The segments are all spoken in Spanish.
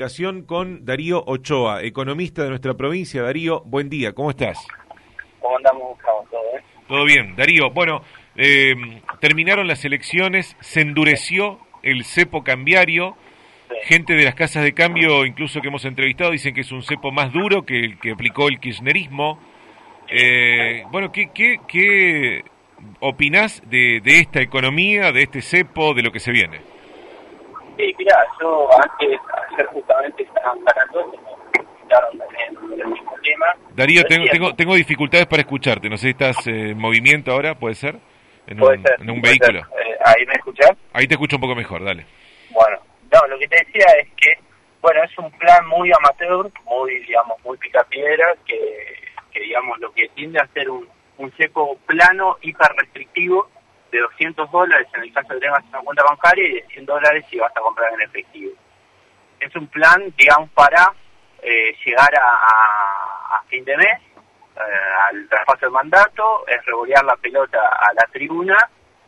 comunicación con Darío Ochoa, economista de nuestra provincia. Darío, buen día, ¿cómo estás? ¿Cómo andamos, ¿Todo bien? Todo bien, Darío. Bueno, eh, terminaron las elecciones, se endureció el cepo cambiario. Gente de las casas de cambio, incluso que hemos entrevistado, dicen que es un cepo más duro que el que aplicó el kirchnerismo. Eh, bueno, ¿qué, qué, qué opinás de, de esta economía, de este cepo, de lo que se viene? Sí, mira, yo antes, ayer justamente mismo tema. Darío, tengo, tengo, tengo, dificultades para escucharte, no sé si estás eh, en movimiento ahora, ¿puede ser? En puede un, ser. En un vehículo. Eh, ¿Ahí me escuchás? Ahí te escucho un poco mejor, dale. Bueno, no, lo que te decía es que, bueno, es un plan muy amateur, muy, digamos, muy picapiedra, que, que digamos, lo que tiende a ser un, un cepo plano, hiper restrictivo, de 200 dólares en el caso de que tengas una cuenta bancaria y de 100 dólares si vas a comprar en efectivo. Es un plan, digamos, para eh, llegar a, fin de mes, eh, al traspaso del mandato, es revolear la pelota a la tribuna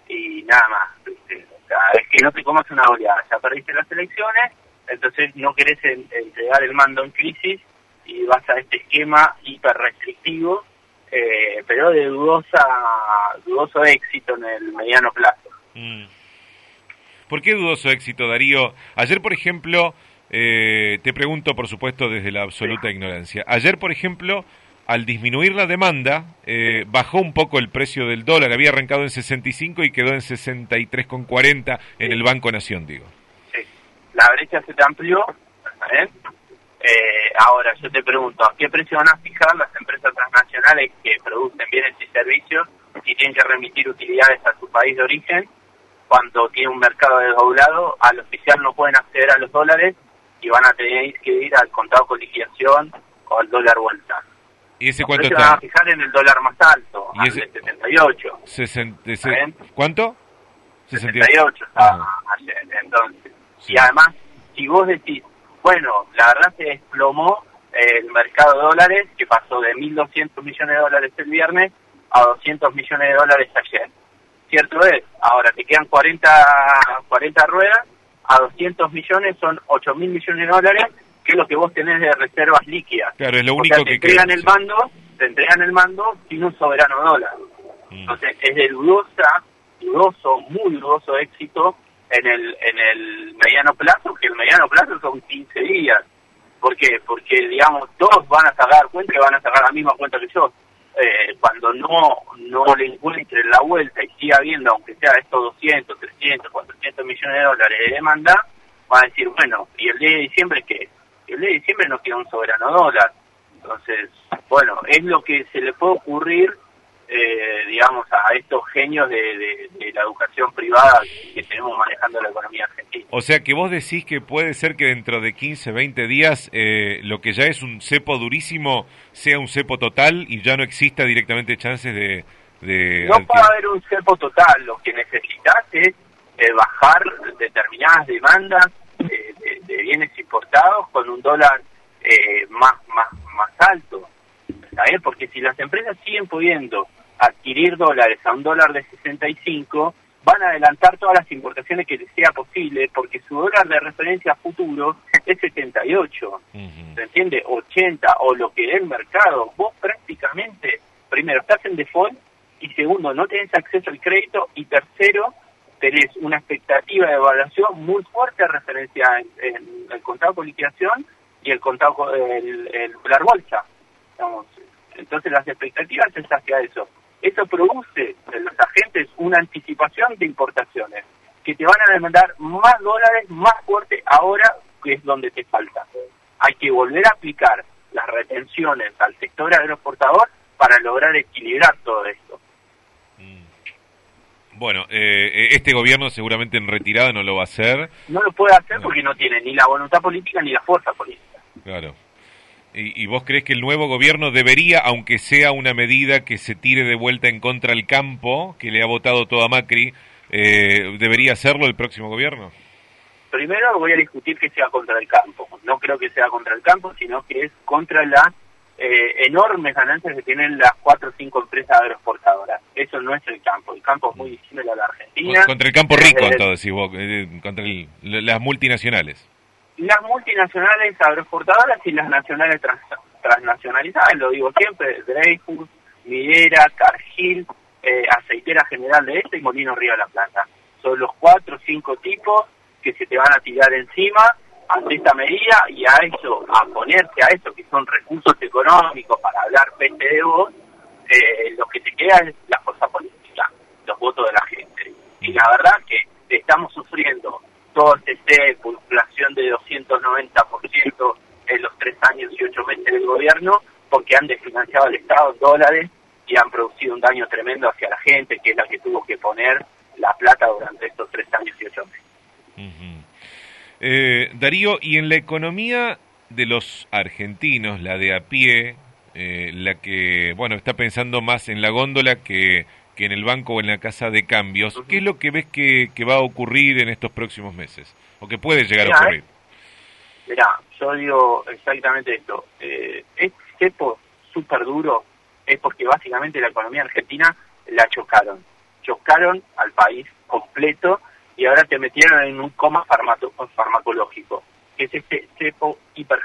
y nada más. O sea, es que no te comas una oleada, ya perdiste las elecciones, entonces no querés entregar el mando en crisis y vas a este esquema hiper restrictivo eh, pero de dudosa, dudoso éxito en el mediano plazo. Mm. ¿Por qué dudoso éxito, Darío? Ayer, por ejemplo, eh, te pregunto, por supuesto, desde la absoluta ignorancia. Ayer, por ejemplo, al disminuir la demanda, eh, bajó un poco el precio del dólar. Había arrancado en 65 y quedó en 63,40 en el Banco Nación, digo. Sí, la brecha se te amplió, ¿eh? Eh, ahora, yo te pregunto, ¿a qué precio van a fijar las empresas transnacionales que producen bienes y servicios y tienen que remitir utilidades a su país de origen cuando tiene un mercado desdoblado? Al oficial no pueden acceder a los dólares y van a tener que ir al contado con liquidación o al dólar vuelta. ¿Y ese cuánto está? van a fijar en el dólar más alto, ¿Y ese? 78. ¿Cuánto? 68 entonces. Y además, si vos decís, bueno, la verdad se desplomó el mercado de dólares, que pasó de 1.200 millones de dólares el viernes a 200 millones de dólares ayer. Cierto es, ahora te quedan 40, 40 ruedas, a 200 millones son 8.000 millones de dólares, que es lo que vos tenés de reservas líquidas. Claro, es lo único te que entregan el mando, te entregan el mando sin un soberano dólar. Mm. Entonces, es de dudosa, dudoso, muy dudoso éxito en el, en el mediano plazo, que el mediano plazo son 15 días. ¿Por qué? Porque, digamos, todos van a sacar cuenta y van a sacar la misma cuenta que yo. Eh, cuando no no le encuentren la vuelta y siga habiendo, aunque sea estos 200, 300, 400 millones de dólares de demanda, van a decir, bueno, y el día de diciembre que el día de diciembre no queda un soberano dólar. Entonces, bueno, es lo que se le puede ocurrir eh, digamos, a estos genios de, la educación privada que tenemos manejando la economía argentina. O sea que vos decís que puede ser que dentro de 15, 20 días eh, lo que ya es un cepo durísimo sea un cepo total y ya no exista directamente chances de... no puede haber un cepo total, lo que necesitas es eh, bajar determinadas demandas de, bienes importados con un dólar más, más, más alto. Porque si las empresas siguen pudiendo adquirir dólares a un dólar de 65, van a adelantar todas las importaciones que les sea posible, porque su dólar de referencia futuro es 78, ¿se entiende? 80, o lo que es el mercado. Vos prácticamente, primero, estás en default, y segundo, no tenés acceso al crédito, y tercero, tenés una expectativa de evaluación muy fuerte a referencia en, el contado con liquidación y el contado el, el dólar bolsa. Entonces las expectativas es hacia eso. Eso produce en los agentes una anticipación de importaciones que te van a demandar más dólares más fuerte ahora que es donde te falta. Hay que volver a aplicar las retenciones al sector agroexportador para lograr equilibrar todo esto. Bueno, eh, este gobierno seguramente en retirada no lo va a hacer. No lo puede hacer porque no tiene ni la voluntad política ni la fuerza política. Claro. ¿Y, vos crees que el nuevo gobierno debería, aunque sea una medida que se tire de vuelta en contra del campo, que le ha votado toda Macri, eh, debería hacerlo el próximo gobierno? Primero voy a discutir que sea contra el campo. No creo que sea contra el campo, sino que es contra las eh, enormes ganancias que tienen las cuatro o cinco empresas agroexportadoras. Eso no es el campo. El campo es muy distinto a la Argentina. Contra el campo rico, entonces, vos, eh, contra las multinacionales. las multinacionales agroexportadoras y las nacionales transnacionalizadas, lo digo siempre, Dreyfus, Midera, Cargill, eh, Aceitera General de Este y Molino Río de la Plata. Son los cuatro o cinco tipos que se te van a tirar encima esta medida y a eso, a ponerse a eso que son recursos económicos para hablar peste de vos, eh, lo que te queda es la fuerza política, los votos de la gente. Y la verdad que estamos sufriendo todo este inflación de 290% en los tres años y ocho meses del gobierno, porque han desfinanciado al Estado en dólares y han producido un daño tremendo hacia la gente, que es la que tuvo que poner la plata durante estos tres años y ocho meses. Eh, Darío, y en la economía de los argentinos, la de a pie, eh, la que, bueno, está pensando más en la góndola que, que en el banco o en la casa de cambios, ¿qué es lo que ves que, va a ocurrir en estos próximos meses? ¿O que puede llegar a ocurrir? Mirá, yo digo exactamente esto. Eh, este cepo súper duro es porque básicamente la economía argentina la chocaron. Chocaron al país completo y ahora te metieron en un coma farmacológico, que es este cepo hiper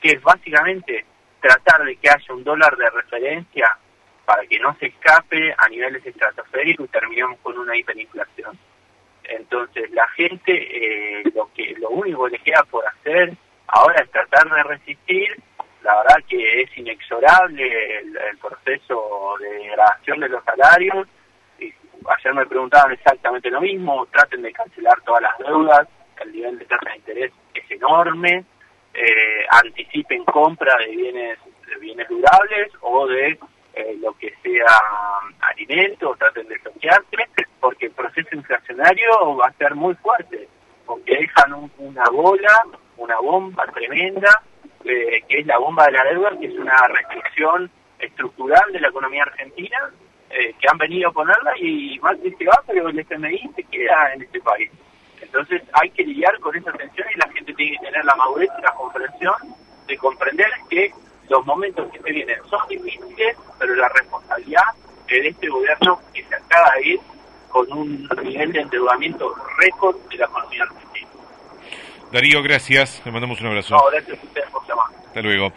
que es básicamente tratar de que haya un dólar de referencia para que no se escape a niveles estratosféricos y terminemos con una hiperinflación. Entonces la gente eh, lo que lo único que le queda por hacer ahora es tratar de resistir. La verdad que es inexorable el, proceso de degradación de los salarios. Ayer me preguntaban exactamente lo mismo. Traten de cancelar todas las deudas. El nivel de tasa de interés es enorme. Eh, anticipen compra de bienes de bienes durables o de eh, lo que sea alimentos, traten de asociarse, porque el proceso inflacionario va a ser muy fuerte, porque dejan una bola, una bomba tremenda, eh, que es la bomba de la deuda, que es una restricción estructural de la economía argentina, eh, que han venido a ponerla y más se va, pero el FMI se queda en este país. Entonces hay que lidiar con esa tensión y la gente tiene que tener la madurez y la comprensión de comprender que los momentos que se vienen son difíciles, pero la responsabilidad de este gobierno que se acaba de ir con un nivel de endeudamiento récord de la economía argentina. Darío, gracias. Le mandamos un abrazo. No, gracias a ustedes por llamar. Hasta luego.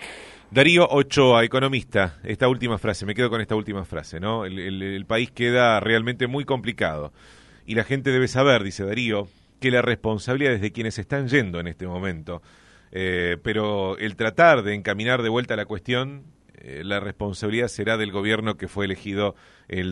Darío Ochoa, economista, esta última frase, me quedo con esta última frase, ¿no? el país queda realmente muy complicado y la gente debe saber, dice Darío, que la responsabilidad es de quienes están yendo en este momento eh, pero el tratar de encaminar de vuelta la cuestión, eh, la responsabilidad será del gobierno que fue elegido el